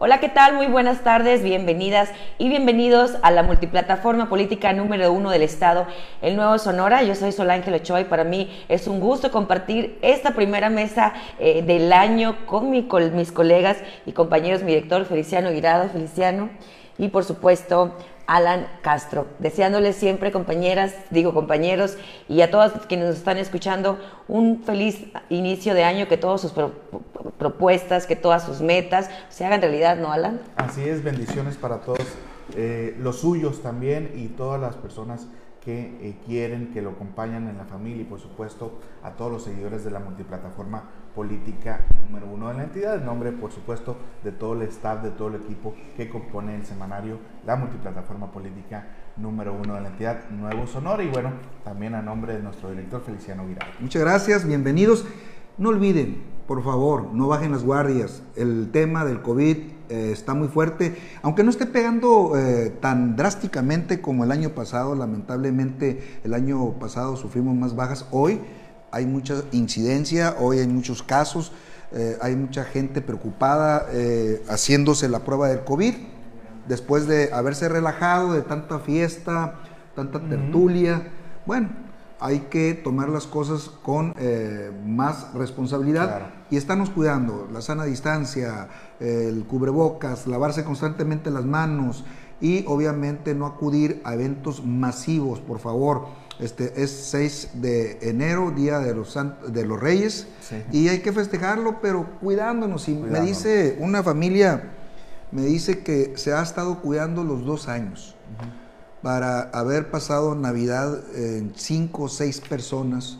Hola, ¿qué tal? Muy buenas tardes, bienvenidas y bienvenidos a la multiplataforma política número uno del Estado, el Nuevo Sonora. Yo soy Solángel Ochoa y para mí es un gusto compartir esta primera mesa eh, del año con, con mis colegas y compañeros, mi director Feliciano Guirado, Feliciano, y por supuesto Alan Castro. Deseándoles siempre, compañeras, digo compañeros, y a todas quienes nos están escuchando, un feliz inicio de año, que todas sus propuestas, que todas sus metas se hagan realidad, ¿no, Alan? Así es, bendiciones para todos, eh, los suyos también y todas las personas que eh, quieren, que lo acompañan en la familia y por supuesto a todos los seguidores de la multiplataforma política número uno de la entidad, en nombre por supuesto de todo el staff, de todo el equipo que compone el semanario, la multiplataforma política número uno de la entidad Nuevo Sonora y bueno, también a nombre de nuestro director Feliciano Guirao. Muchas gracias, bienvenidos. No olviden, por favor, no bajen las guardias. El tema del COVID eh, está muy fuerte, aunque no esté pegando eh, tan drásticamente como el año pasado, lamentablemente el año pasado sufrimos más bajas, hoy hay mucha incidencia, hoy hay muchos casos, eh, hay mucha gente preocupada haciéndose la prueba del COVID, después de haberse relajado de tanta fiesta, tanta tertulia, bueno, hay que tomar las cosas con eh, más responsabilidad y estarnos cuidando, la sana distancia, el cubrebocas, lavarse constantemente las manos y obviamente no acudir a eventos masivos, por favor. Este es 6 de enero, día de los de los Reyes, y hay que festejarlo, pero cuidándonos. Y me dice una familia, me dice que se ha estado cuidando los dos años para haber pasado Navidad en cinco o seis personas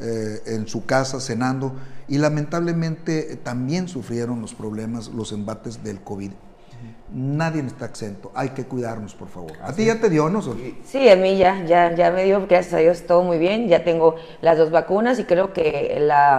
eh, en su casa cenando. Y lamentablemente también sufrieron los problemas, los embates del COVID. Nadie está exento, hay que cuidarnos, por favor. ¿A ti ya te dio, no? Sí, a mí ya, ya, ya me dio, gracias a Dios, todo muy bien. Ya tengo las dos vacunas y creo que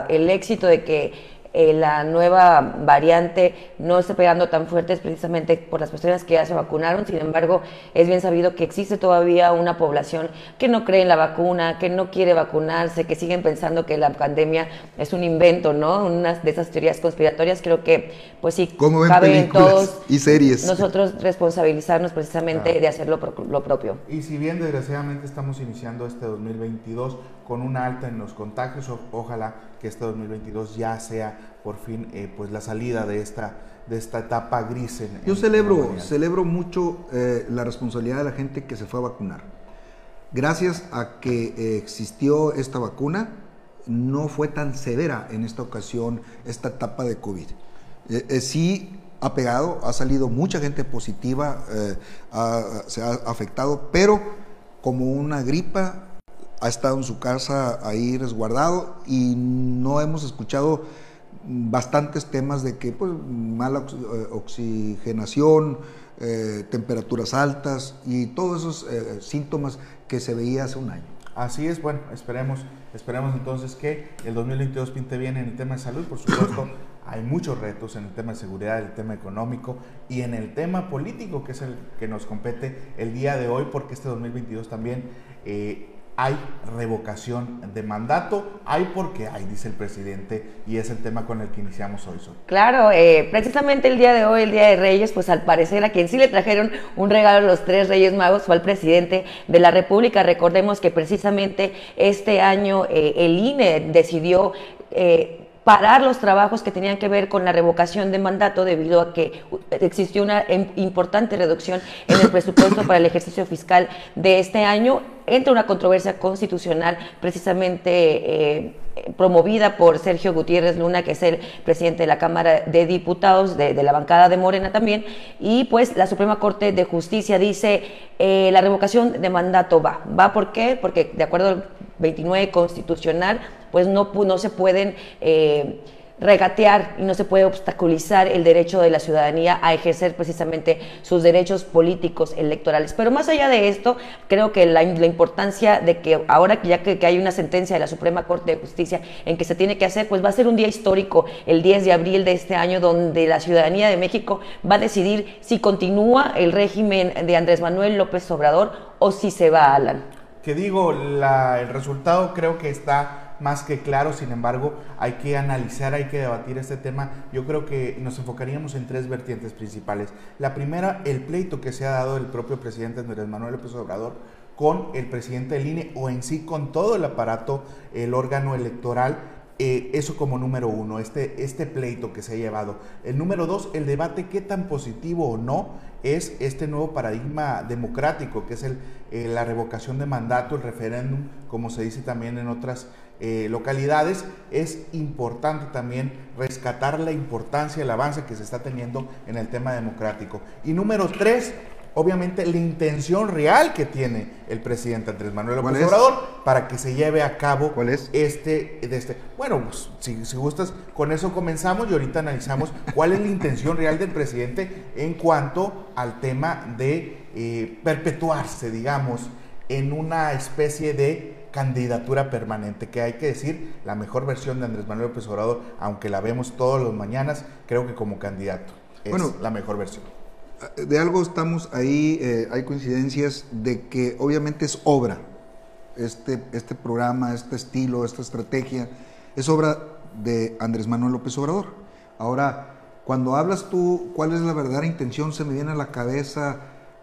el éxito de que eh, la nueva variante no está pegando tan fuerte precisamente por las personas que ya se vacunaron. Sin embargo, es bien sabido que existe todavía una población que no cree en la vacuna, que no quiere vacunarse, que siguen pensando que la pandemia es un invento, ¿no? Una de esas teorías conspiratorias. Creo que, pues sí, cabe en todos y series. nosotros responsabilizarnos precisamente de hacer lo, lo propio. Y si bien desgraciadamente estamos iniciando este 2022 con una alta en los contagios. ojalá que este 2022 ya sea por fin eh, pues la salida de esta, de esta etapa gris. En, Yo celebro, celebro mucho eh, la responsabilidad de la gente que se fue a vacunar. Gracias a que eh, existió esta vacuna, no fue tan severa en esta ocasión esta etapa de COVID. sí ha pegado, ha salido mucha gente positiva, se ha afectado, pero como una gripa ha estado en su casa ahí resguardado y no hemos escuchado bastantes temas de que pues mala eh, oxigenación, eh, temperaturas altas y todos esos eh, síntomas que se veía hace un año. Así es, bueno, esperemos, esperemos entonces que el 2022 pinte bien en el tema de salud, por supuesto. hay muchos retos en el tema de seguridad, en el tema económico y en el tema político, que es el que nos compete el día de hoy, porque este 2022 también hay revocación de mandato, hay porque hay, dice el presidente, y es el tema con el que iniciamos hoy. Claro, eh, precisamente el día de hoy, el Día de Reyes, pues al parecer a quien sí le trajeron un regalo a los tres Reyes Magos fue al presidente de la República. Recordemos que precisamente este año eh, el INE decidió... Eh, parar los trabajos que tenían que ver con la revocación de mandato debido a que existió una importante reducción en el presupuesto para el ejercicio fiscal de este año entre una controversia constitucional precisamente eh, promovida por Sergio Gutiérrez Luna, que es el presidente de la Cámara de Diputados, de, la bancada de Morena también, y pues la Suprema Corte de Justicia dice eh, la revocación de mandato va. ¿Va por qué? Porque de acuerdo al 29 constitucional, pues no, no se pueden... Eh, regatear y no se puede obstaculizar el derecho de la ciudadanía a ejercer precisamente sus derechos políticos electorales. Pero más allá de esto, creo que la, importancia de que ahora que ya que, hay una sentencia de la Suprema Corte de Justicia en que se tiene que hacer, pues va a ser un día histórico el 10 de abril de este año donde la ciudadanía de México va a decidir si continúa el régimen de Andrés Manuel López Obrador o si se va a Alan. Que digo, el resultado creo que está más que claro, sin embargo, hay que analizar, hay que debatir este tema. Yo creo que nos enfocaríamos en tres vertientes principales. La primera, el pleito que se ha dado del propio presidente Andrés Manuel López Obrador con el presidente del INE o en sí con todo el aparato, el órgano electoral eh, eso como número uno, este, este pleito que se ha llevado. El número dos, el debate qué tan positivo o no es este nuevo paradigma democrático, que es el, eh, la revocación de mandato, el referéndum, como se dice también en otras eh, localidades. Es importante también rescatar la importancia, el avance que se está teniendo en el tema democrático. Y número tres, obviamente la intención real que tiene el presidente Andrés Manuel López Obrador para que se lleve a cabo ¿Cuál es? este, de este. Bueno, pues, si, si, gustas, con eso comenzamos y ahorita analizamos cuál es la intención real del presidente en cuanto al tema de eh, perpetuarse, digamos, en una especie de candidatura permanente, que hay que decir, la mejor versión de Andrés Manuel López Obrador, aunque la vemos todos los mañanas, creo que como candidato es bueno, la mejor versión de algo estamos ahí, eh, hay coincidencias de que obviamente es obra, este, este programa, este estilo, esta estrategia, es obra de Andrés Manuel López Obrador. Ahora, cuando hablas tú, ¿cuál es la verdadera intención? Se me viene a la cabeza,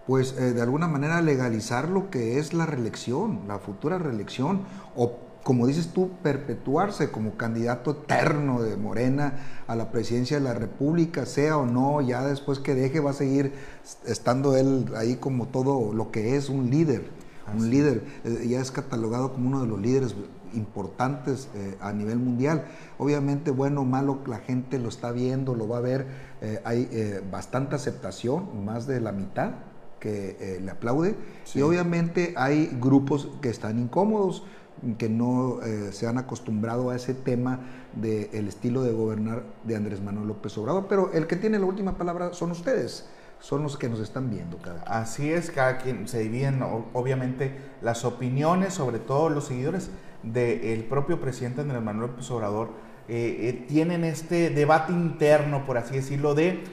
pues eh, de alguna manera legalizar lo que es la reelección, la futura reelección, o como dices tú, perpetuarse como candidato eterno de Morena a la presidencia de la República, sea o no, ya después que deje va a seguir estando él ahí como todo lo que es un líder, un líder, eh, ya es catalogado como uno de los líderes importantes eh, a nivel mundial. Obviamente, bueno o malo, la gente lo está viendo, lo va a ver, eh, hay bastante aceptación, más de la mitad que le aplaude, y obviamente hay grupos que están incómodos que no eh, se han acostumbrado a ese tema del estilo de gobernar de Andrés Manuel López Obrador, pero el que tiene la última palabra son ustedes, son los que nos están viendo cada quien. Así es, cada quien se dividen obviamente las opiniones, sobre todo los seguidores del propio presidente Andrés Manuel López Obrador, eh, eh, tienen este debate interno, por así decirlo, de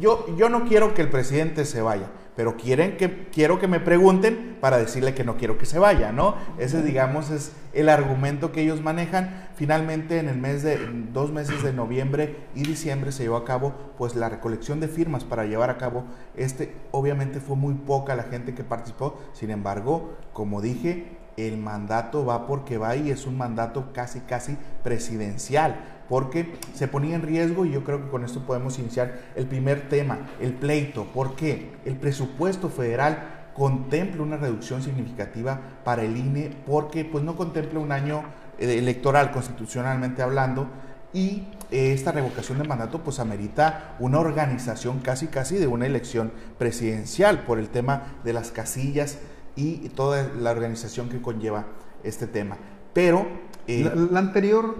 yo, yo no quiero que el presidente se vaya pero quieren que, quiero que me pregunten para decirle que no quiero que se vaya, ¿no? Ese, digamos, es el argumento que ellos manejan. Finalmente, en el mes de, dos meses de noviembre y diciembre se llevó a cabo, pues, la recolección de firmas para llevar a cabo este. Obviamente fue muy poca la gente que participó, sin embargo, como dije, el mandato va porque va y es un mandato casi, casi presidencial porque se ponía en riesgo y yo creo que con esto podemos iniciar el primer tema, el pleito, porque el presupuesto federal contempla una reducción significativa para el INE porque pues no contempla un año eh, electoral constitucionalmente hablando y eh, esta revocación de mandato pues amerita una organización casi casi de una elección presidencial por el tema de las casillas y toda la organización que conlleva este tema. Pero eh, la, anterior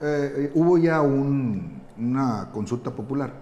eh, hubo ya una consulta popular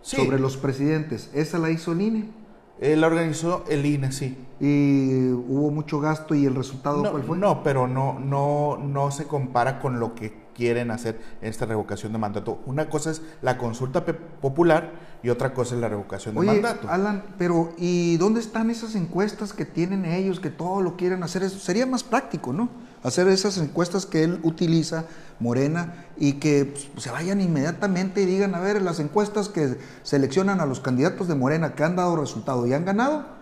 sobre los presidentes. ¿Esa la hizo el INE? Eh, la organizó el INE, sí. ¿Y hubo mucho gasto y el resultado no, cuál fue? No, pero no, no, no se compara con lo que quieren hacer esta revocación de mandato. Una cosa es la consulta popular y otra cosa es la revocación de mandato. Alan, pero ¿y dónde están esas encuestas que tienen ellos, que todo lo quieren hacer? Eso sería más práctico, ¿no? Hacer esas encuestas que él utiliza, Morena, y que pues, se vayan inmediatamente y digan, a ver, las encuestas que seleccionan a los candidatos de Morena que han dado resultado y han ganado,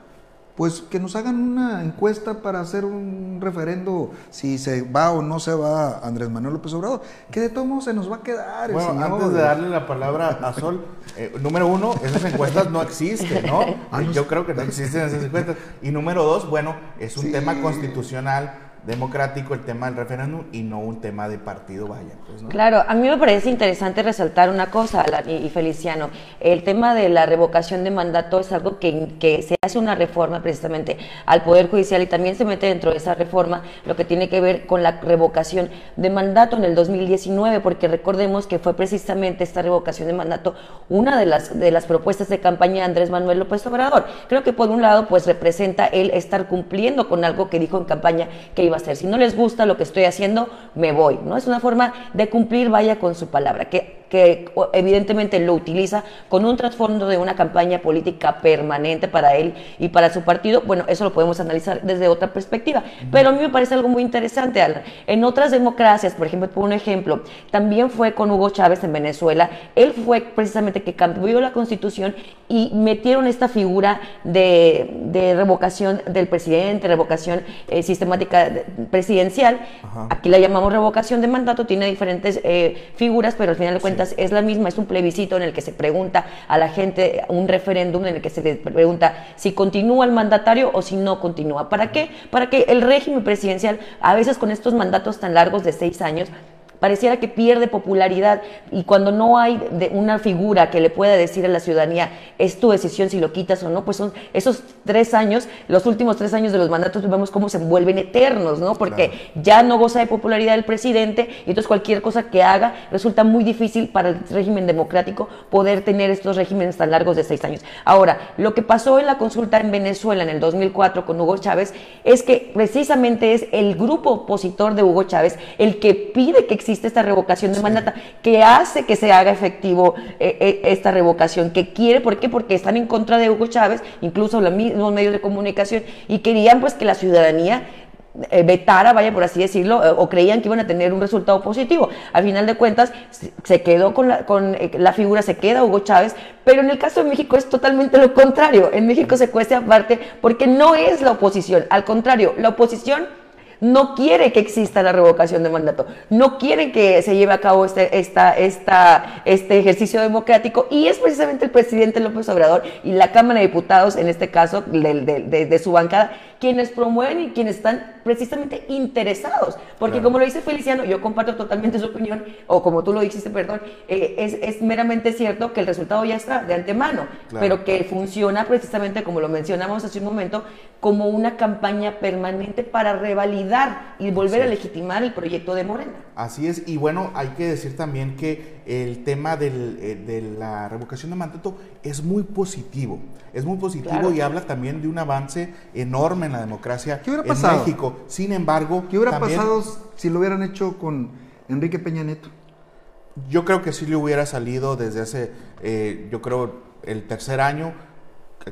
pues que nos hagan una encuesta para hacer un referendo si se va o no se va Andrés Manuel López Obrador, que de todos modos se nos va a quedar. Bueno, antes de darle la palabra a Sol, eh, número uno, esas encuestas no existen, ¿no? Ah, Yo creo que no existen esas encuestas. Y número dos, bueno, es un tema constitucional democrático el tema del referéndum y no un tema de partido, vaya. Pues, claro, a mí me parece interesante resaltar una cosa, y Feliciano, el tema de la revocación de mandato es algo que, que, se hace una reforma precisamente al Poder Judicial y también se mete dentro de esa reforma lo que tiene que ver con la revocación de mandato en el 2019, porque recordemos que fue precisamente esta revocación de mandato una de las, de las propuestas de campaña de Andrés Manuel López Obrador. Creo que por un lado pues representa él estar cumpliendo con algo que dijo en campaña que iba a hacer. Si no les gusta lo que estoy haciendo, me voy, ¿no? Es una forma de cumplir, vaya con su palabra, que que evidentemente lo utiliza con un trasfondo de una campaña política permanente para él y para su partido, bueno, eso lo podemos analizar desde otra perspectiva. Pero a mí me parece algo muy interesante, Alan. En otras democracias, por ejemplo, por un ejemplo, también fue con Hugo Chávez en Venezuela, él fue precisamente que cambió la constitución y metieron esta figura de, revocación del presidente, revocación eh, sistemática presidencial. Aquí la llamamos revocación de mandato, tiene diferentes eh, figuras, pero al final de cuentas es la misma, es un plebiscito en el que se pregunta a la gente, un referéndum en el que se pregunta si continúa el mandatario o si no continúa. ¿Para qué? Para que el régimen presidencial, a veces con estos mandatos tan largos de seis años, pareciera que pierde popularidad y cuando no hay de una figura que le pueda decir a la ciudadanía es tu decisión si lo quitas o no, pues son esos tres años, los últimos tres años de los mandatos vemos cómo se vuelven eternos, ¿no? Porque ya no goza de popularidad el presidente y entonces cualquier cosa que haga resulta muy difícil para el régimen democrático poder tener estos regímenes tan largos de seis años. Ahora, lo que pasó en la consulta en Venezuela en el 2004 con Hugo Chávez es que precisamente es el grupo opositor de Hugo Chávez el que pide que exista esta revocación de mandato, que hace que se haga efectivo eh, eh, esta revocación, que quiere, ¿por qué? Porque están en contra de Hugo Chávez, incluso los mismos medios de comunicación, y querían pues que la ciudadanía eh, vetara, vaya por así decirlo, o creían que iban a tener un resultado positivo. Al final de cuentas, se quedó con la, con la figura, se queda Hugo Chávez, pero en el caso de México es totalmente lo contrario. En México se cuesta aparte porque no es la oposición, al contrario, la oposición no quiere que exista la revocación de mandato, no quiere que se lleve a cabo este, esta, esta, este ejercicio democrático. Y es precisamente el presidente López Obrador y la Cámara de Diputados, en este caso de, de su bancada, quienes promueven y quienes están precisamente interesados. Porque como lo dice Feliciano, yo comparto totalmente su opinión, o como tú lo dijiste, perdón, eh, es, es, meramente cierto que el resultado ya está de antemano, pero que funciona precisamente, como lo mencionamos hace un momento, como una campaña permanente para revalidar y volver a legitimar el proyecto de Morena. Así es, y bueno, hay que decir también que el tema del, eh, de la revocación de mandato es muy positivo, es muy positivo y habla también de un avance enorme en la democracia ¿Qué hubiera pasado? en México. Sin embargo, ¿qué hubiera pasado si lo hubieran hecho con Enrique Peña Nieto? Yo creo que sí le hubiera salido desde hace, eh, yo creo, el tercer año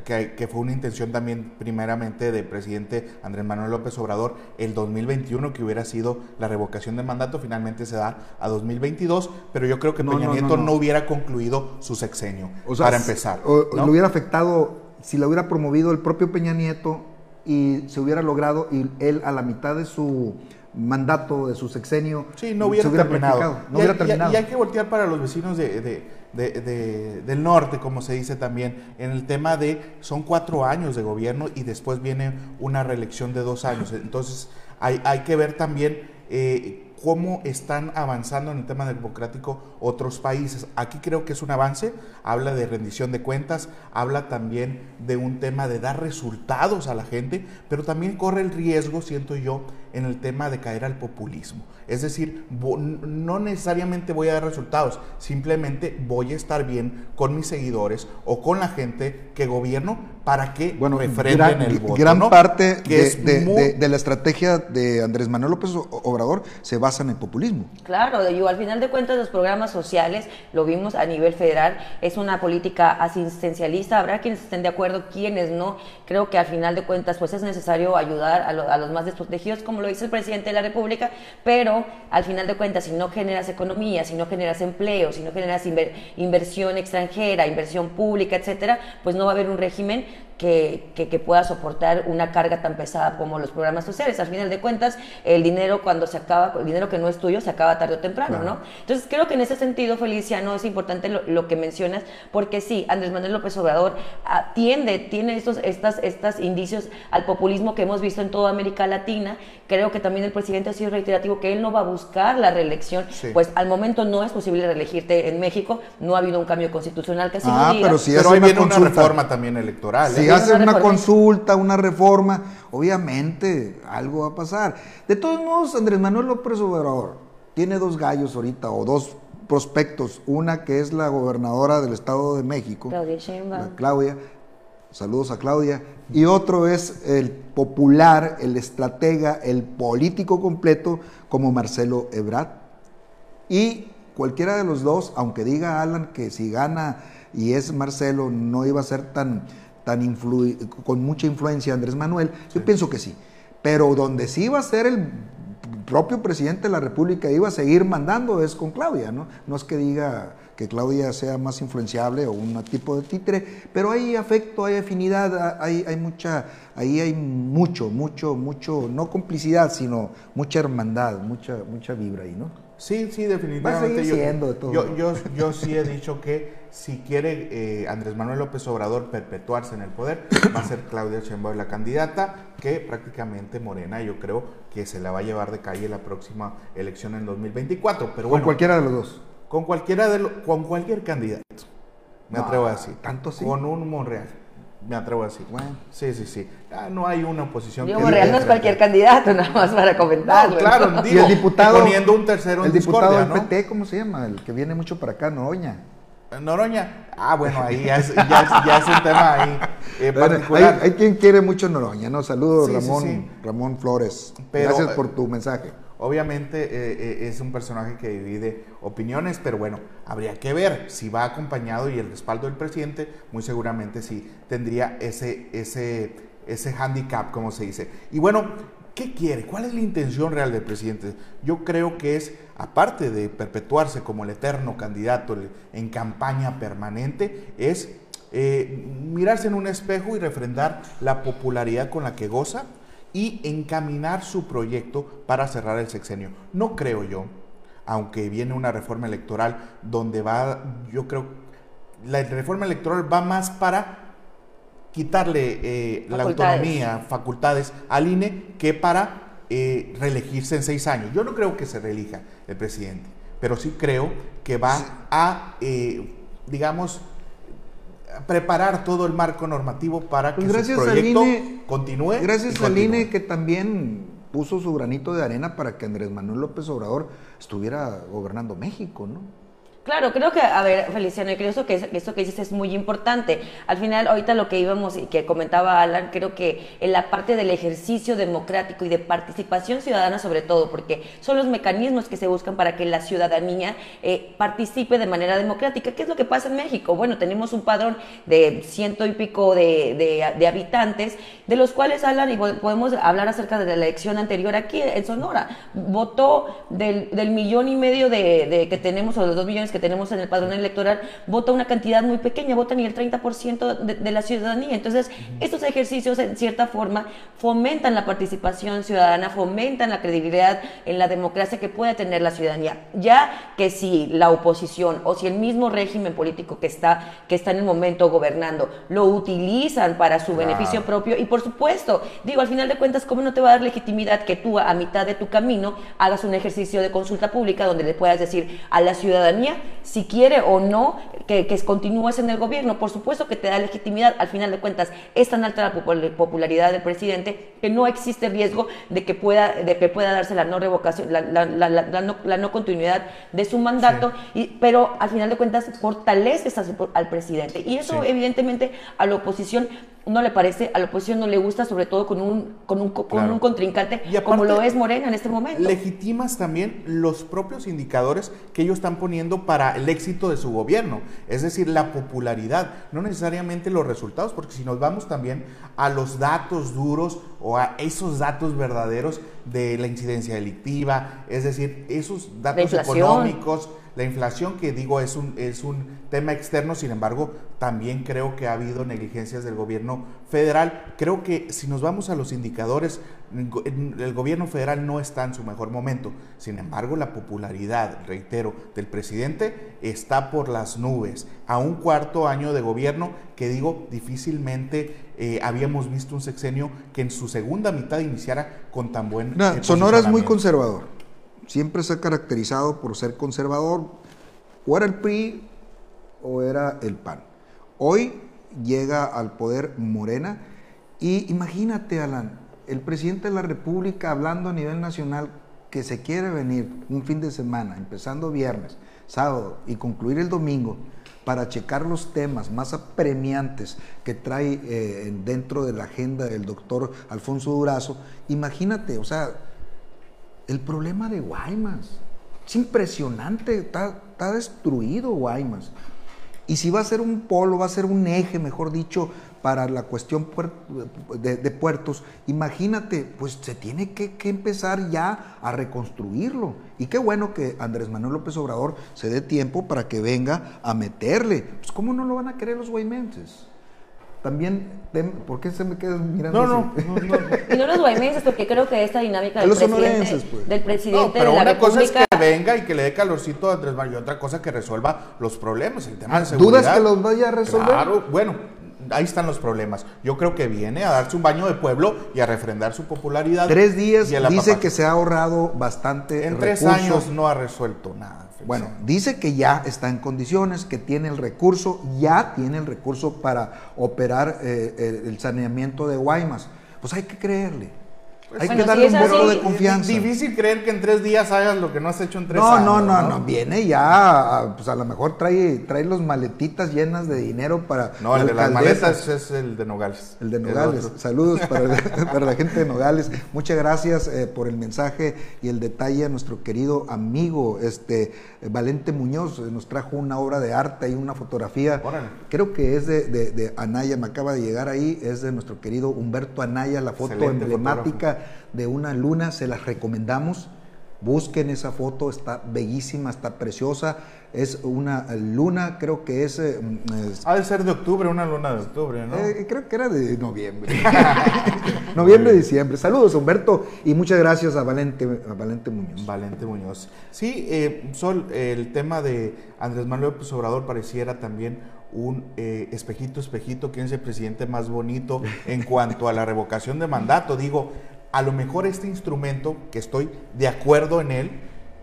que, fue una intención también primeramente del presidente Andrés Manuel López Obrador el 2021 que hubiera sido la revocación del mandato, finalmente se da a 2022, pero yo creo que Peña Nieto no, hubiera concluido su sexenio para empezar. O, Lo hubiera afectado si lo hubiera promovido el propio Peña Nieto y se hubiera logrado y él a la mitad de su mandato, de su sexenio, sí, no hubiera, terminado. No hubiera terminado. Y, hay que voltear para los vecinos de de, del norte, como se dice también, en el tema de son cuatro años de gobierno y después viene una reelección de dos años. Entonces hay, hay que ver también eh, cómo están avanzando en el tema democrático otros países. Aquí creo que es un avance, habla de rendición de cuentas, habla también de un tema de dar resultados a la gente, pero también corre el riesgo, siento yo, en el tema de caer al populismo. Es decir, no necesariamente voy a dar resultados, simplemente voy a estar bien con mis seguidores o con la gente que gobierno para que bueno, refrenden el voto. Gran parte de, de, la estrategia de Andrés Manuel López Obrador se basa en el populismo. Claro, yo al final de cuentas los programas sociales, lo vimos a nivel federal, es una política asistencialista, habrá quienes estén de acuerdo, quienes no. Creo que al final de cuentas pues es necesario ayudar a, a los más desprotegidos como lo dice el presidente de la República, pero al final de cuentas, si no generas economía, si no generas empleo, si no generas inversión extranjera, inversión pública, etcétera, pues no va a haber un régimen que, pueda soportar una carga tan pesada como los programas sociales. Al final de cuentas, el dinero cuando se acaba, el dinero que no es tuyo, se acaba tarde o temprano, ¿no? Entonces, creo que en ese sentido, Felicia, no es importante lo, que mencionas, porque sí, Andrés Manuel López Obrador atiende, tiene estos estas, estas indicios al populismo que hemos visto en toda América Latina. Creo que también el presidente ha sido reiterativo que él no va a buscar la reelección, pues al momento no es posible reelegirte en México, no ha habido un cambio constitucional que así ah, diga. Pero, si pero hoy viene una reforma también electoral. ¿eh? Hacer una, consulta, una reforma, obviamente algo va a pasar. De todos modos, Andrés Manuel López Obrador tiene dos gallos ahorita o dos prospectos. Una que es la gobernadora del Estado de México, Claudia Sheinbaum. Claudia, Saludos a Claudia. Y otro es el popular, el estratega, el político completo como Marcelo Ebrard. Y cualquiera de los dos, aunque diga Alan que si gana y es Marcelo no iba a ser tan, tan con mucha influencia Andrés Manuel, yo pienso que sí. Pero donde sí iba a ser el propio presidente de la República iba a seguir mandando es con Claudia, ¿no? No es que diga que Claudia sea más influenciable o un tipo de títere, pero hay afecto, hay afinidad, hay, hay mucha, ahí hay mucho, mucho, mucho, no complicidad, sino mucha hermandad, mucha, mucha vibra ahí, ¿no? Sí, sí, definitivamente. yo, yo, yo, sí he dicho que si quiere eh, Andrés Manuel López Obrador perpetuarse en el poder, va a ser Claudia Sheinbaum la candidata, que prácticamente Morena yo creo que se la va a llevar de calle la próxima elección en 2024. Pero bueno, cualquiera de los dos. Con cualquiera de los, con cualquier candidato. Me atrevo a decir. Tanto sí. Con un Monreal. Me atrevo a decir. Bueno. Sí, sí, sí. Ah, no hay una oposición. Digo, Monreal no es cualquier candidato, nada más para comentar. claro, digo, y el diputado. Poniendo un tercero El diputado del PT, ¿cómo se llama? El que viene mucho para acá, Noroña. Noroña. Ah, bueno, ahí ya es, ya es, un tema ahí eh, particular. Hay, quien quiere mucho Noroña, ¿no? Saludos, Ramón, Ramón Flores. Gracias por tu mensaje. Obviamente eh, eh, es un personaje que divide opiniones, pero bueno, habría que ver si va acompañado y el respaldo del presidente, muy seguramente sí tendría ese, ese, ese handicap, como se dice. Y bueno, ¿qué quiere? ¿Cuál es la intención real del presidente? Yo creo que es, aparte de perpetuarse como el eterno candidato en campaña permanente, es eh, mirarse en un espejo y refrendar la popularidad con la que goza y encaminar su proyecto para cerrar el sexenio. No creo yo, aunque viene una reforma electoral donde va, yo creo, la reforma electoral va más para quitarle eh, la autonomía, facultades al INE, que para eh, reelegirse en seis años. Yo no creo que se reelija el presidente, pero sí creo que va a, eh, digamos, preparar todo el marco normativo para que pues su proyecto continúe. Gracias al INE que también puso su granito de arena para que Andrés Manuel López Obrador estuviera gobernando México, ¿no? Claro, creo que, a ver, Feliciano, creo que eso que dices es muy importante. Al final, ahorita lo que íbamos y que comentaba Alan, creo que en la parte del ejercicio democrático y de participación ciudadana sobre todo, porque son los mecanismos que se buscan para que la ciudadanía eh, participe de manera democrática. ¿Qué es lo que pasa en México? Bueno, tenemos un padrón de ciento y pico de, de, habitantes, de los cuales Alan, y podemos hablar acerca de la elección anterior aquí en Sonora, votó del, del millón y medio de, de que tenemos, o de dos millones que tenemos en el padrón electoral, vota una cantidad muy pequeña, vota ni el 30% de, de, la ciudadanía. Entonces, estos ejercicios, en cierta forma, fomentan la participación ciudadana, fomentan la credibilidad en la democracia que puede tener la ciudadanía. Ya que si la oposición o si el mismo régimen político que está, que está en el momento gobernando lo utilizan para su beneficio propio, y por supuesto, digo, al final de cuentas, ¿cómo no te va a dar legitimidad que tú a mitad de tu camino hagas un ejercicio de consulta pública donde le puedas decir a la ciudadanía si quiere o no que, que continúes en el gobierno. Por supuesto que te da legitimidad. Al final de cuentas, es tan alta la popularidad del presidente que no existe riesgo de que pueda, de que pueda darse la no revocación, la, la, la, la no, continuidad de su mandato, y, pero al final de cuentas fortaleces al, presidente. Y eso, evidentemente, a la oposición no le parece, a la oposición no le gusta, sobre todo con un, con un, con un contrincante como lo es Morena en este momento. Legitimas también los propios indicadores que ellos están poniendo para el éxito de su gobierno, es decir, la popularidad, no necesariamente los resultados, porque si nos vamos también a los datos duros o a esos datos verdaderos de la incidencia delictiva, es decir, esos datos económicos, la inflación, que digo es un, es un tema externo, sin embargo, también creo que ha habido negligencias del gobierno federal. Creo que si nos vamos a los indicadores, el gobierno federal no está en su mejor momento. Sin embargo, la popularidad, reitero, del presidente está por las nubes. A un cuarto año de gobierno que digo, difícilmente eh, habíamos visto un sexenio que en su segunda mitad iniciara con tan buen... No, Sonora es muy conservador. Siempre se ha caracterizado por ser conservador, o era el PRI o era el PAN. Hoy llega al poder Morena y imagínate, Alan, el presidente de la República hablando a nivel nacional que se quiere venir un fin de semana, empezando viernes, sábado y concluir el domingo, para checar los temas más apremiantes que trae eh, dentro de la agenda del doctor Alfonso Durazo, imagínate, o sea, el problema de Guaymas. Es impresionante, está, está destruido Guaymas. Y si va a ser un polo, va a ser un eje, mejor dicho, para la cuestión de, puertos, imagínate, pues se tiene que, empezar ya a reconstruirlo. Y qué bueno que Andrés Manuel López Obrador se dé tiempo para que venga a meterle. Pues cómo no lo van a querer los guaymenses. También, ¿por qué se me quedan mirando no, no, no, no, Y no los guaymenses, porque creo que esta dinámica del presidente, pues. del presidente pero de la una cosa es que venga y que le dé calorcito a Andrés Manuel y otra cosa que resuelva los problemas, el tema de seguridad. ¿Dudas que los vaya a resolver? Claro, bueno, ahí están los problemas. Yo creo que viene a darse un baño de pueblo y a refrendar su popularidad. Tres días dice que se ha ahorrado bastante. En tres años no ha resuelto nada. Bueno, dice que ya está en condiciones, que tiene el recurso, ya tiene el recurso para operar eh, el saneamiento de Guaymas. Pues hay que creerle. Hay que darle un voto de confianza. Difícil creer que en tres días hagas lo que no has hecho en tres no, años. No, no, no, viene ya, pues a lo mejor trae, trae los maletitas llenas de dinero para. No, el de las maletas es el de Nogales. El de Nogales. Saludos para, la gente de Nogales. Muchas gracias eh, por el mensaje y el detalle a nuestro querido amigo, este Valente Muñoz. Eh, nos trajo una obra de arte y una fotografía. Creo que es de, de, Anaya, me acaba de llegar ahí, es de nuestro querido Humberto Anaya, la foto emblemática de una luna, se las recomendamos. Busquen esa foto, está bellísima, está preciosa. Es una luna, creo que es... Eh, ha de ser de octubre, una luna de octubre, ¿no? Eh, creo que era de noviembre. noviembre, diciembre. Saludos, Humberto, y muchas gracias a Valente, a Valente Muñoz. Valente Muñoz. Sí, eh, Sol, el tema de Andrés Manuel López Obrador pareciera también un espejito, espejito, quién es el presidente más bonito en cuanto a la revocación de mandato. Digo, a lo mejor este instrumento, que estoy de acuerdo en él,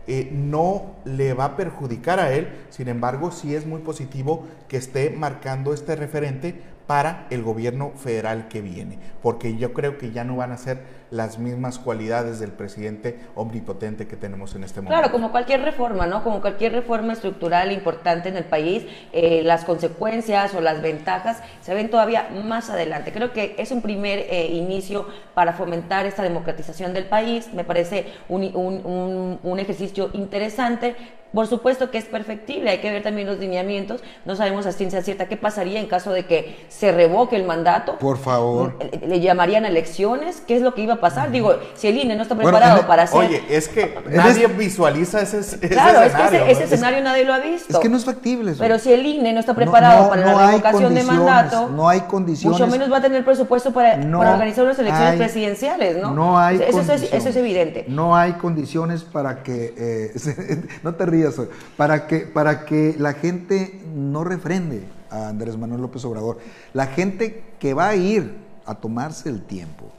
eh, no le va a perjudicar a él, sin embargo sí es muy positivo que esté marcando este referente para el gobierno federal que viene, porque yo creo que ya no van a ser las mismas cualidades del presidente omnipotente que tenemos en este momento. Claro, como cualquier reforma, ¿no? Como cualquier reforma estructural importante en el país, eh, las consecuencias o las ventajas se ven todavía más adelante. Creo que es un primer eh, inicio para fomentar esta democratización del país. Me parece un, un, un ejercicio interesante por supuesto que es perfectible, hay que ver también los lineamientos. No sabemos a ciencia cierta qué pasaría en caso de que se revoque el mandato. Por favor. ¿Le, llamarían elecciones? ¿Qué es lo que iba a pasar? Digo, si el INE no está preparado para hacer. Oye, es que nadie visualiza ese, ese claro, escenario. es que ese, escenario nadie lo ha visto. Es que no es factible eso. Pero si el INE no está preparado para la revocación de mandato. No hay condiciones. Mucho menos va a tener presupuesto para, organizar unas elecciones presidenciales, ¿no? No hay eso, es, eso es evidente. No hay condiciones para que. Eh, no te rías, para que, para que la gente no refrende a Andrés Manuel López Obrador. La gente que va a ir a tomarse el tiempo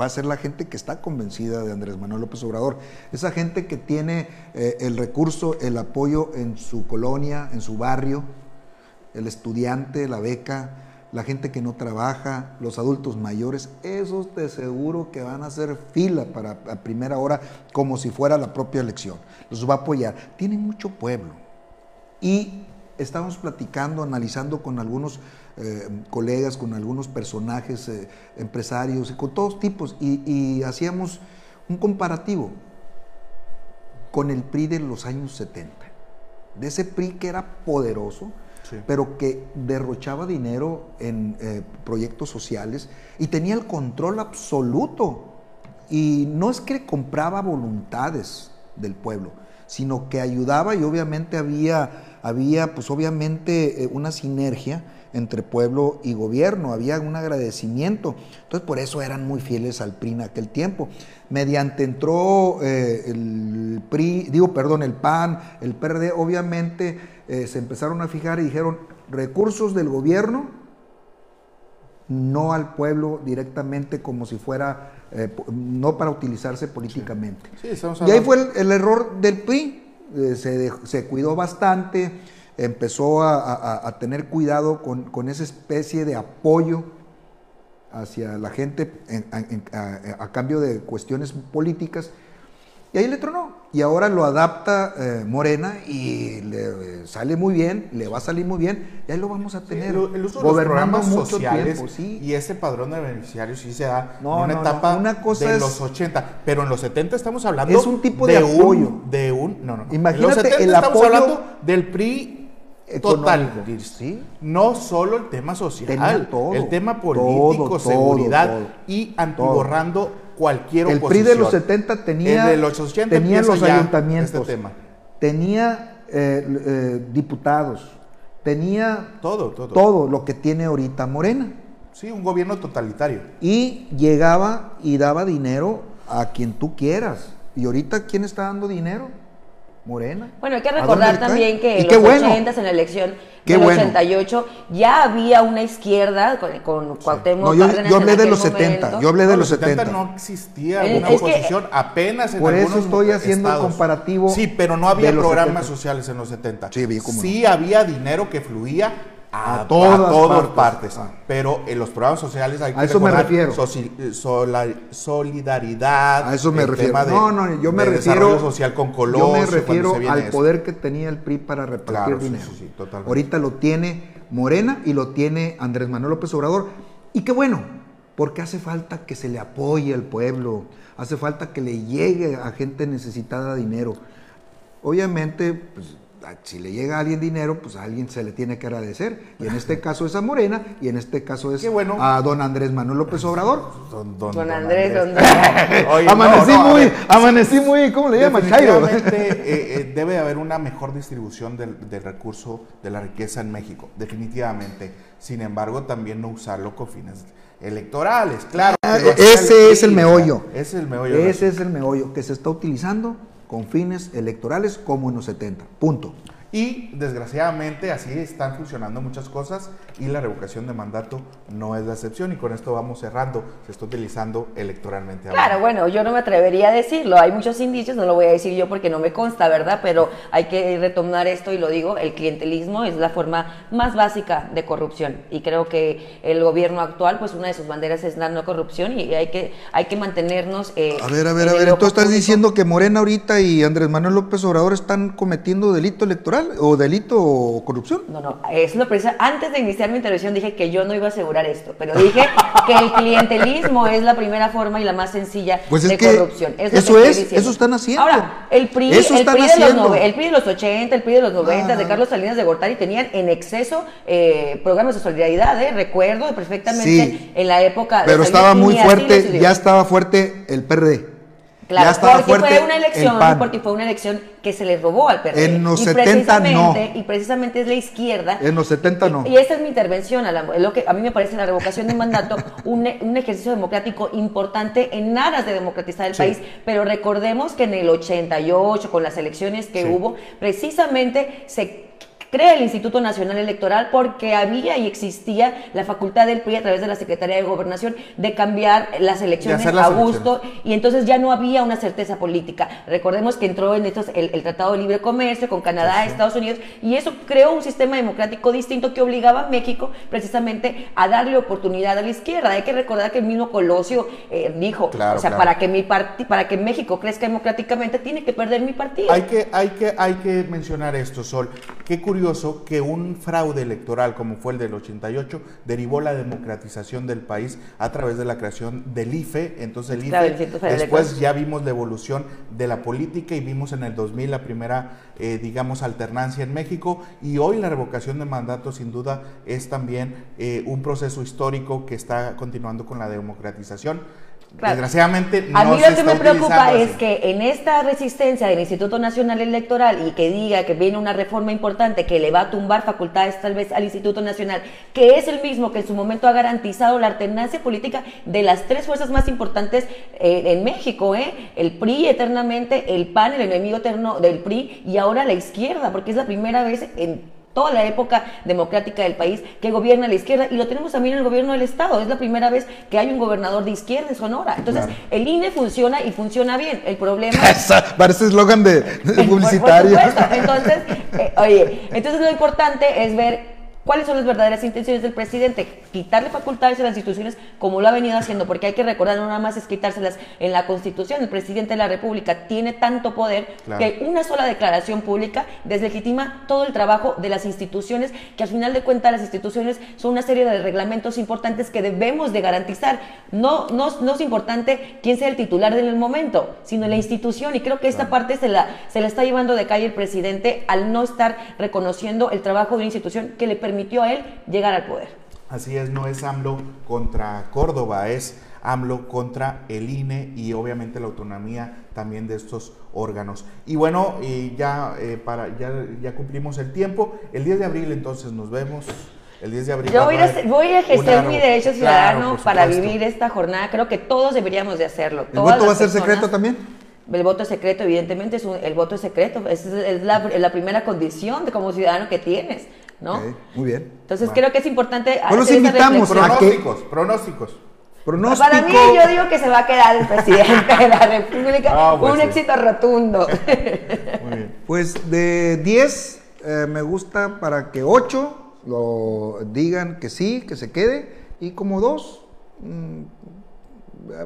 va a ser la gente que está convencida de Andrés Manuel López Obrador. Esa gente que tiene eh, el recurso, el apoyo en su colonia, en su barrio, el estudiante, la beca, la gente que no trabaja, los adultos mayores, esos te seguro que van a hacer fila para a primera hora como si fuera la propia elección. Los va a apoyar. Tiene mucho pueblo. Y estamos platicando, analizando con algunos eh, colegas, con algunos personajes, eh, empresarios, con todos tipos, y, y hacíamos un comparativo con el PRI de los años 70. De ese PRI que era poderoso, pero que derrochaba dinero en eh, proyectos sociales y tenía el control absoluto. Y no es que compraba voluntades del pueblo, sino que ayudaba y obviamente había, había pues obviamente eh, una sinergia entre pueblo y gobierno, había un agradecimiento. Entonces por eso eran muy fieles al PRI en aquel tiempo. Mediante entró eh, el PRI, digo, perdón, el PAN, el PRD, obviamente eh, se empezaron a fijar y dijeron, recursos del gobierno, no al pueblo directamente como si fuera, eh, no para utilizarse políticamente. y ahí fue el, error del PRI, se, se cuidó bastante empezó a, tener cuidado con, esa especie de apoyo hacia la gente a, cambio de cuestiones políticas, y ahí le tronó. y ahora lo adapta eh, Morena y le eh, sale muy bien, le va a salir muy bien, y ahí lo vamos a tener el, el uso de los programas mucho sociales tiempo, sí. y ese padrón de beneficiarios sí se da No, en una no, no, etapa una cosa de es- los 80, pero en los 70 estamos hablando Es un tipo de apoyo. un, de un no, no, no. Imagínate en los 70 el estamos apoyo hablando del PRI total, económico, ¿sí? no solo el tema social, Tenía todo, el tema político, todo, seguridad todo, y antiborrando cualquier El oposición. PRI de los 70 tenía, El de los 80 tenía empieza los ayuntamientos, este tema. tenía eh, eh, diputados, tenía Todo, todo. todo lo que tiene ahorita Morena. Sí, un gobierno totalitario. Y llegaba y daba dinero a quien tú quieras. ¿Y ahorita quién está dando dinero? Morena. Bueno, hay que ¿A dónde recordar también que en los bueno. 80 en la elección Qué del bueno. 88 ya había una izquierda con, con Cuauhtémoc No, yo, yo hablé de los 70, momento. yo hablé de No, los 70 70. no existía Eh, una es que- oposición apenas en Por eso estoy haciendo el estados. comparativo Sí, pero no había programas 70. sociales en los 70. Sí, bien, Sí había dinero que fluía a, A a todas todas partes. partes. Ah. Pero en los programas sociales hay que A eso me refiero. solidaridad. A eso me el refiero. tema de- no, no, yo me de refiero. desarrollo social con Colosio. Yo me refiero al eso. poder que tenía el PRI para repartir Claro, dinero. sí, sí, totalmente. Ahorita lo tiene Morena y lo tiene Andrés Manuel López Obrador. Y qué bueno, porque hace falta que se le apoye al pueblo, hace falta que le llegue a gente necesitada dinero. Obviamente, pues, a- si le llega a alguien dinero, pues a alguien se le tiene que agradecer. Y en este caso es a Morena y en este caso es bueno. a don Andrés Manuel López Obrador. Don, Don Andrés, don- Oye, no, amanecí no, muy, ver. amanecí muy, ¿cómo le llaman? Chairo. Definitivamente eh, eh, debe haber una mejor distribución del, del recurso de la riqueza en México, definitivamente. Sin embargo, también no usarlo con fines electorales, claro. Ah, ese es el meollo. Ese es el meollo. Ese es el meollo que se está utilizando con fines electorales como en los 70. Punto. Y desgraciadamente así están funcionando muchas cosas y la revocación de mandato no es la excepción y con esto vamos cerrando, se está utilizando electoralmente. ahora. Claro, bueno, yo no me atrevería a decirlo. Hay muchos indicios, no lo voy a decir yo porque no me consta, ¿verdad? Pero hay que retomar esto y lo digo, el clientelismo es la forma más básica de corrupción y creo que el gobierno actual, pues una de sus banderas es la no corrupción y hay que, hay que mantenernos... eh, A ver, a ver, a ver, ¿tú estás público. diciendo que Morena ahorita y Andrés Manuel López Obrador están cometiendo delito electoral o delito o corrupción? No, no, es lo precisa. Antes de iniciar mi intervención dije que yo no iba a asegurar esto, pero dije que el clientelismo es la primera forma y la más sencilla Pues es de corrupción. Es lo que eso es, eso están haciendo. Ahora, el PRI, Eso el PRI, de los, el PRI de los 80, el PRI de los 90, de. Carlos Salinas de Gortari tenían en exceso eh, programas de solidaridad, ¿eh? recuerdo perfectamente Sí. en la época de Pero estaba muy fuerte, ya estaba fuerte el PRD. Claro, ya porque fue una el elección, porque fue una elección que se le robó al PRD. En los y 70 no. Y precisamente es la izquierda. En los 70 no. Y, y esta es mi intervención, a, la- lo que a mí me parece la revocación de mandato un, un ejercicio democrático importante en aras de democratizar el Sí. país. Pero recordemos que en el 88, con las elecciones que Sí. hubo, precisamente se crea el Instituto Nacional Electoral porque había y existía la facultad del PRI a través de la Secretaría de Gobernación de cambiar las elecciones las a gusto elecciones. y entonces ya no había una certeza política. Recordemos que entró en estos el, el Tratado de Libre Comercio con Canadá, Estados Unidos, y eso creó un sistema democrático distinto que obligaba a México precisamente a darle oportunidad a la izquierda. Hay que recordar que el mismo Colosio eh, dijo, Claro, o sea, claro. para que mi parti para que México crezca democráticamente tiene que perder mi partido. Hay que, hay, que, hay que mencionar esto, Sol. Qué curioso que un fraude electoral como fue el del 88 derivó la democratización del país a través de la creación del IFE. Entonces el IFE, después ya vimos la evolución de la política y vimos en el 2000 la primera, eh, digamos, alternancia en México. Y hoy la revocación de mandato sin duda es también eh, un proceso histórico que está continuando con la democratización. Claro. Desgraciadamente no A mí se lo que me preocupa es así. que en esta resistencia del Instituto Nacional Electoral y que diga que viene una reforma importante que le va a tumbar facultades tal vez al Instituto Nacional, que es el mismo que en su momento ha garantizado la alternancia política de las tres fuerzas más importantes eh, en México, ¿eh? el PRI eternamente, el PAN, el enemigo eterno del PRI y ahora la izquierda, porque es la primera vez en toda la época democrática del país que gobierna la izquierda y lo tenemos también en el gobierno del estado. Es la primera vez que hay un gobernador de izquierda en Sonora. Entonces, Claro. el INE funciona y funciona bien. El problema Parece eslogan de, de por- por publicitario. Entonces, eh, oye, entonces lo importante es ver cuáles son las verdaderas intenciones del presidente. quitarle facultades a las instituciones como lo ha venido haciendo, porque hay que recordar, no nada más es quitárselas en la Constitución. El presidente de la República tiene tanto poder Claro. que una sola declaración pública deslegitima todo el trabajo de las instituciones, que al final de cuentas las instituciones son una serie de reglamentos importantes que debemos de garantizar. No, no, no es importante quién sea el titular en el momento, sino la institución. Y creo que esta parte se la, se la está llevando de calle el presidente al no estar reconociendo el trabajo de una institución que le permitió a él llegar al poder. Así es, no es AMLO contra Córdoba, es AMLO contra el INE y obviamente la autonomía también de estos órganos. Y bueno, y ya, eh, para, ya, ya cumplimos el tiempo. El 10 de abril entonces nos vemos. El 10 de abril. Yo voy a, voy a ejercer mi derecho Claro, ciudadano por para vivir esta jornada. Creo que todos deberíamos de hacerlo. ¿El Todas voto va a ser personas. secreto también? El voto es secreto, evidentemente, es un- el voto es secreto. Es, es la, la primera condición de como ciudadano que tienes, ¿no? Muy bien. Entonces Bueno. creo que es importante Pues los invitamos reflexión. a que- Pronósticos, pronósticos. Pronóstico. Para mí, yo digo que se va a quedar el presidente de la República. Ah, pues un sí. éxito rotundo. Muy bien. Pues de 10 eh, me gusta para que 8 lo digan que sí, que se quede. Y como 2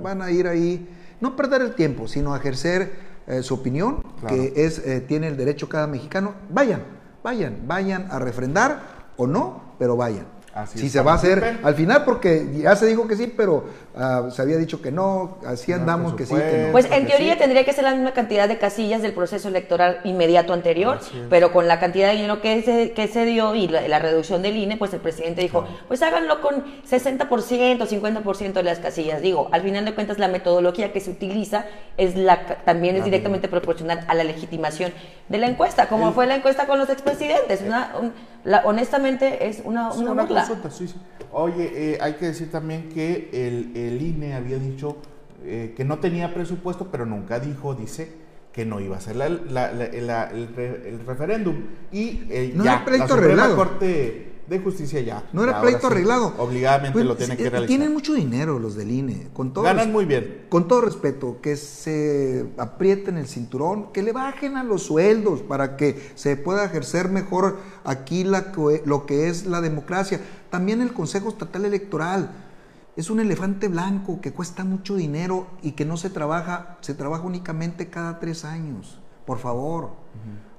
van a ir ahí, no perder el tiempo, sino a ejercer eh, su opinión, Claro. que es eh, tiene el derecho cada mexicano. Vayan, vayan, vayan a refrendar o no, pero vayan. Así si es, se va a hacer al final, porque ya se dijo que sí, pero ah, se había dicho que no, así No, andamos que sí, que no. Pues en teoría sí. tendría que ser la misma cantidad de casillas del proceso electoral inmediato anterior, pero con la cantidad de dinero que se, que se dio y la, la reducción del INE, pues el presidente dijo, pues háganlo con 60%, 50% de las casillas. Digo, al final de cuentas la metodología que se utiliza es la ca- también es La directamente proporcional a la legitimación de la encuesta, como fue la encuesta con los expresidentes. Una, un- la- honestamente es una, Sí, una una burla. consulta, sí, sí. Oye, eh, hay que decir también que el, el INE había dicho eh, que no tenía presupuesto, pero nunca dijo, dice, que no iba a hacer la- la- la- la- el, re- el referéndum. Y eh, No ya, la Suprema arreglado. Corte de Justicia ya. No era pleito sí, arreglado. Obligadamente Pues, lo tienen que eh, realizar. Tienen mucho dinero los del INE, con todo Ganan muy bien. Con todo respeto, que se aprieten el cinturón, que le bajen a los sueldos para que se pueda ejercer mejor aquí la, lo que es la democracia. También el Consejo Estatal Electoral es un elefante blanco que cuesta mucho dinero y que no se trabaja, se trabaja únicamente cada tres años. Por favor,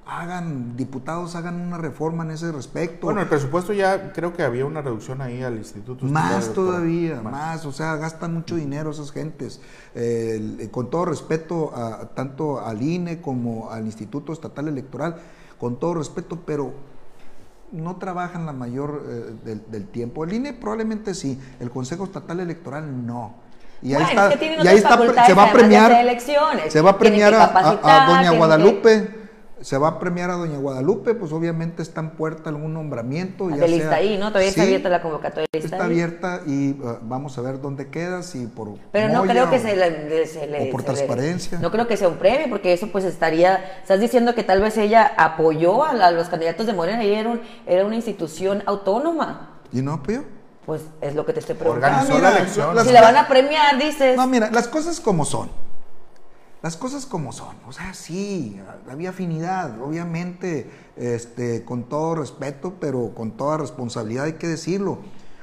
hagan, diputados, hagan una reforma en ese respecto. Bueno, el presupuesto ya creo que había una reducción ahí al Instituto. Estatal Más todavía, Más. más. o sea, gastan mucho dinero esas gentes. Eh, con todo respeto a, tanto al INE como al Instituto Estatal Electoral, con todo respeto, pero no trabajan la mayor eh, del, del tiempo. El INE probablemente sí, el Consejo Estatal Electoral no. Y ahí Bueno, está, es que tienen y ahí está, se va a premiar, elecciones. se va a premiar a- a, a capacitar, doña que- Guadalupe. Se va a premiar a Doña Guadalupe, pues obviamente está en puerta algún nombramiento. ya De lista sea- ahí, ¿no? Todavía está Sí, abierta la convocatoria. de lista Está ahí. abierta y uh, vamos a ver dónde queda, si por Pero no creo que o- se le, se le- o por se le- transparencia. no creo que sea un premio, porque eso pues estaría. Estás diciendo que tal vez ella apoyó a, la- a los candidatos de Morena y era, un- era una institución autónoma. ¿Y no apoyó? Pues es lo que te estoy preguntando. Organizó Ah, mira, la elección. las- si la van a premiar, dices. No, mira, las cosas como son. Las cosas como son. O sea, sí, había afinidad, obviamente, este, con todo respeto, pero con toda responsabilidad hay que decirlo.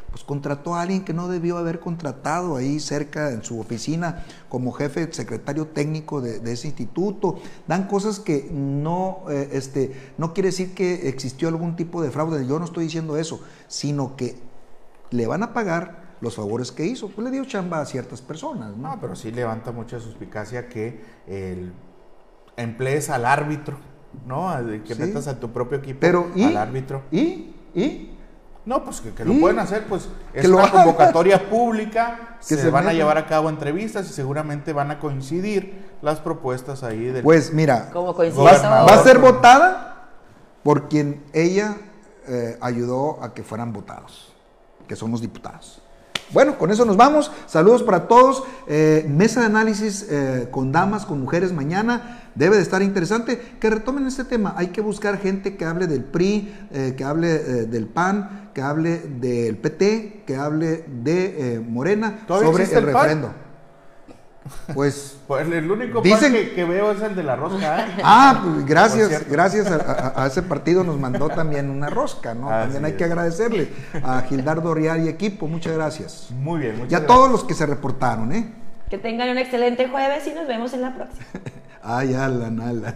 Pues contrató a alguien que no debió haber contratado ahí cerca en su oficina como jefe, secretario técnico de, de ese instituto. Dan cosas que no, eh, este, no quiere decir que existió algún tipo de fraude. Yo no estoy diciendo eso, sino que le van a pagar los favores que hizo. Pues le dio chamba a ciertas personas, ¿no? No, pero sí levanta mucha suspicacia que el emplees al árbitro, ¿no? Que Sí. metas a tu propio equipo Pero, ¿y? al árbitro. ¿Y? ¿Y? No, pues que, que lo ¿Y? pueden hacer, pues es lo una convocatoria pública, Que se, se van a llevar a cabo entrevistas y seguramente van a coincidir las propuestas ahí del Pues mira, va, va a ser votada por quien ella eh, ayudó a que fueran votados, que son los diputados. Bueno, con eso nos vamos. Saludos para todos. Eh, mesa de análisis eh, con damas, con mujeres mañana. Debe de estar interesante. Que retomen este tema. Hay que buscar gente que hable del PRI, eh, que hable eh, del PAN, que hable del PT, que hable de eh, Morena ¿Todavía sobre el el PAN? Pues. Pues el único Dicen- que, que veo es el de la rosca. ¿eh? Ah, pues, gracias, gracias a, a- a ese partido nos mandó también una rosca, ¿no? Así también hay es. que agradecerle a Gildardo Rial y equipo, muchas gracias. Muy bien, muchas Y a gracias. todos los que se reportaron, ¿eh? Que tengan un excelente jueves y nos vemos en la próxima. Ay, Alan, Alan.